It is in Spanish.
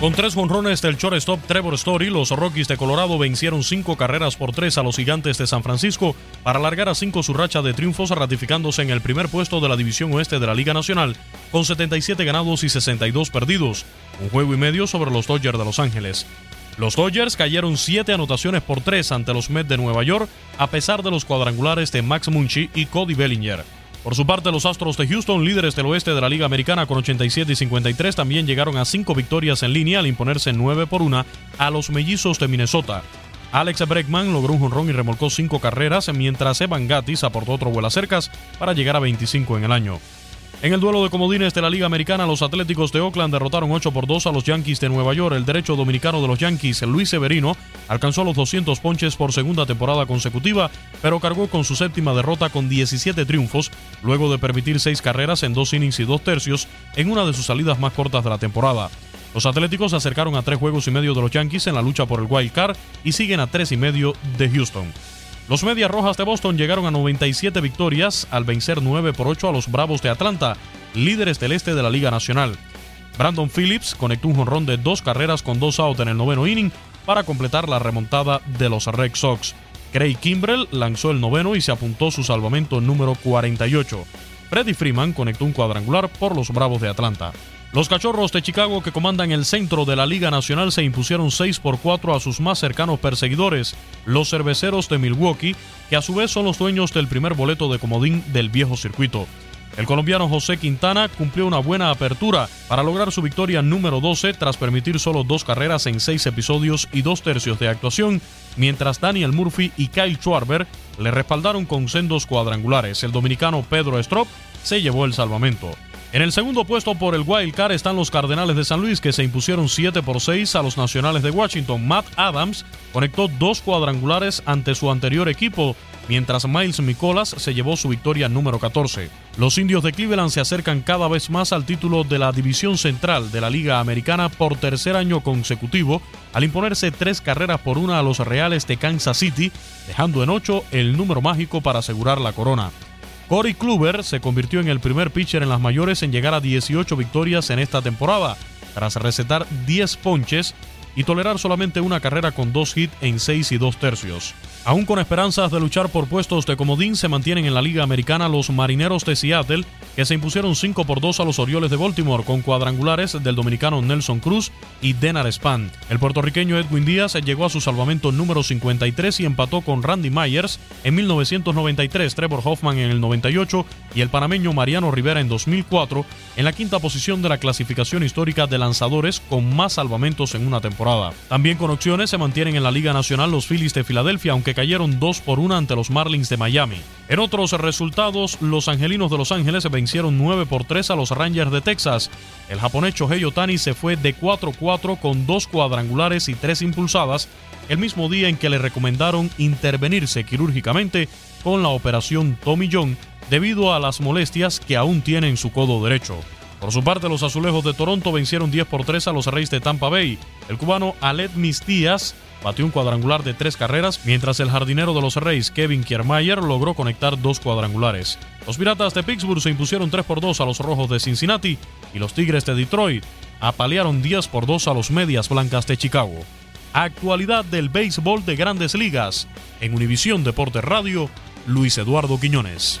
Con tres jonrones del shortstop Trevor Story, los Rockies de Colorado vencieron cinco carreras por tres a los Gigantes de San Francisco para alargar a cinco su racha de triunfos, ratificándose en el primer puesto de la División Oeste de la Liga Nacional, con 77 ganados y 62 perdidos, un juego y medio sobre los Dodgers de Los Ángeles. Los Dodgers cayeron siete anotaciones por tres ante los Mets de Nueva York, a pesar de los cuadrangulares de Max Muncy y Cody Bellinger. Por su parte, los Astros de Houston, líderes del oeste de la Liga Americana con 87 y 53, también llegaron a cinco victorias en línea al imponerse 9 por 1 a los Mellizos de Minnesota. Alex Bregman logró un jonrón y remolcó cinco carreras, mientras Evan Gattis aportó otro vuelo cercas para llegar a 25 en el año. En el duelo de comodines de la Liga Americana, los Atléticos de Oakland derrotaron 8 por 2 a los Yankees de Nueva York. El derecho dominicano de los Yankees, Luis Severino, alcanzó los 200 ponches por segunda temporada consecutiva, pero cargó con su séptima derrota con 17 triunfos, luego de permitir 6 carreras en 2 innings y 2 tercios en una de sus salidas más cortas de la temporada. Los Atléticos se acercaron a 3 juegos y medio de los Yankees en la lucha por el wild card y siguen a 3 y medio de Houston. Los Medias Rojas de Boston llegaron a 97 victorias al vencer 9 por 8 a los Bravos de Atlanta, líderes del este de la Liga Nacional. Brandon Phillips conectó un jonrón de dos carreras con dos outs en el noveno inning para completar la remontada de los Red Sox. Craig Kimbrell lanzó el noveno y se apuntó su salvamento número 48. Freddie Freeman conectó un cuadrangular por los Bravos de Atlanta. Los Cachorros de Chicago que comandan el centro de la Liga Nacional se impusieron 6 por 4 a sus más cercanos perseguidores, los Cerveceros de Milwaukee, que a su vez son los dueños del primer boleto de comodín del viejo circuito. El colombiano José Quintana cumplió una buena apertura para lograr su victoria número 12 tras permitir solo dos carreras en seis episodios y dos tercios de actuación, mientras Daniel Murphy y Kyle Schwarber le respaldaron con sendos cuadrangulares. El dominicano Pedro Strop se llevó el salvamento. En el segundo puesto por el Wild Card están los Cardenales de San Luis que se impusieron 7 por 6 a los Nacionales de Washington. Matt Adams conectó dos cuadrangulares ante su anterior equipo, mientras Miles Nicolas se llevó su victoria número 14. Los indios de Cleveland se acercan cada vez más al título de la División Central de la Liga Americana por tercer año consecutivo, al imponerse tres carreras por una a los Reales de Kansas City, dejando en 8 el número mágico para asegurar la corona. Corey Kluber se convirtió en el primer pitcher en las mayores en llegar a 18 victorias en esta temporada, tras recetar 10 ponches y tolerar solamente una carrera con dos hits en 6 y 2 tercios. Aún con esperanzas de luchar por puestos de comodín, se mantienen en la Liga Americana los Marineros de Seattle, que se impusieron 5 por 2 a los Orioles de Baltimore, con cuadrangulares del dominicano Nelson Cruz y Denar Span. El puertorriqueño Edwin Díaz llegó a su salvamento número 53 y empató con Randy Myers en 1993, Trevor Hoffman en el 98 y el panameño Mariano Rivera en 2004, en la quinta posición de la clasificación histórica de lanzadores con más salvamentos en una temporada. También con opciones se mantienen en la Liga Nacional los Phillies de Filadelfia, aunque cayeron 2 por 1 ante los Marlins de Miami. En otros resultados, los Angelinos de Los Ángeles vencieron 9 por 3 a los Rangers de Texas. El japonés Shohei Otani se fue de 4-4 con dos cuadrangulares y tres impulsadas, el mismo día en que le recomendaron intervenirse quirúrgicamente con la operación Tommy John debido a las molestias que aún tiene en su codo derecho. Por su parte, los azulejos de Toronto vencieron 10 por 3 a los Reyes de Tampa Bay. El cubano Alet Mistías batió un cuadrangular de tres carreras, mientras el jardinero de los Reyes, Kevin Kiermaier, logró conectar dos cuadrangulares. Los Piratas de Pittsburgh se impusieron 3 por 2 a los Rojos de Cincinnati y los Tigres de Detroit apalearon 10 por 2 a los Medias Blancas de Chicago. Actualidad del béisbol de grandes ligas. En Univisión Deportes Radio, Luis Eduardo Quiñones.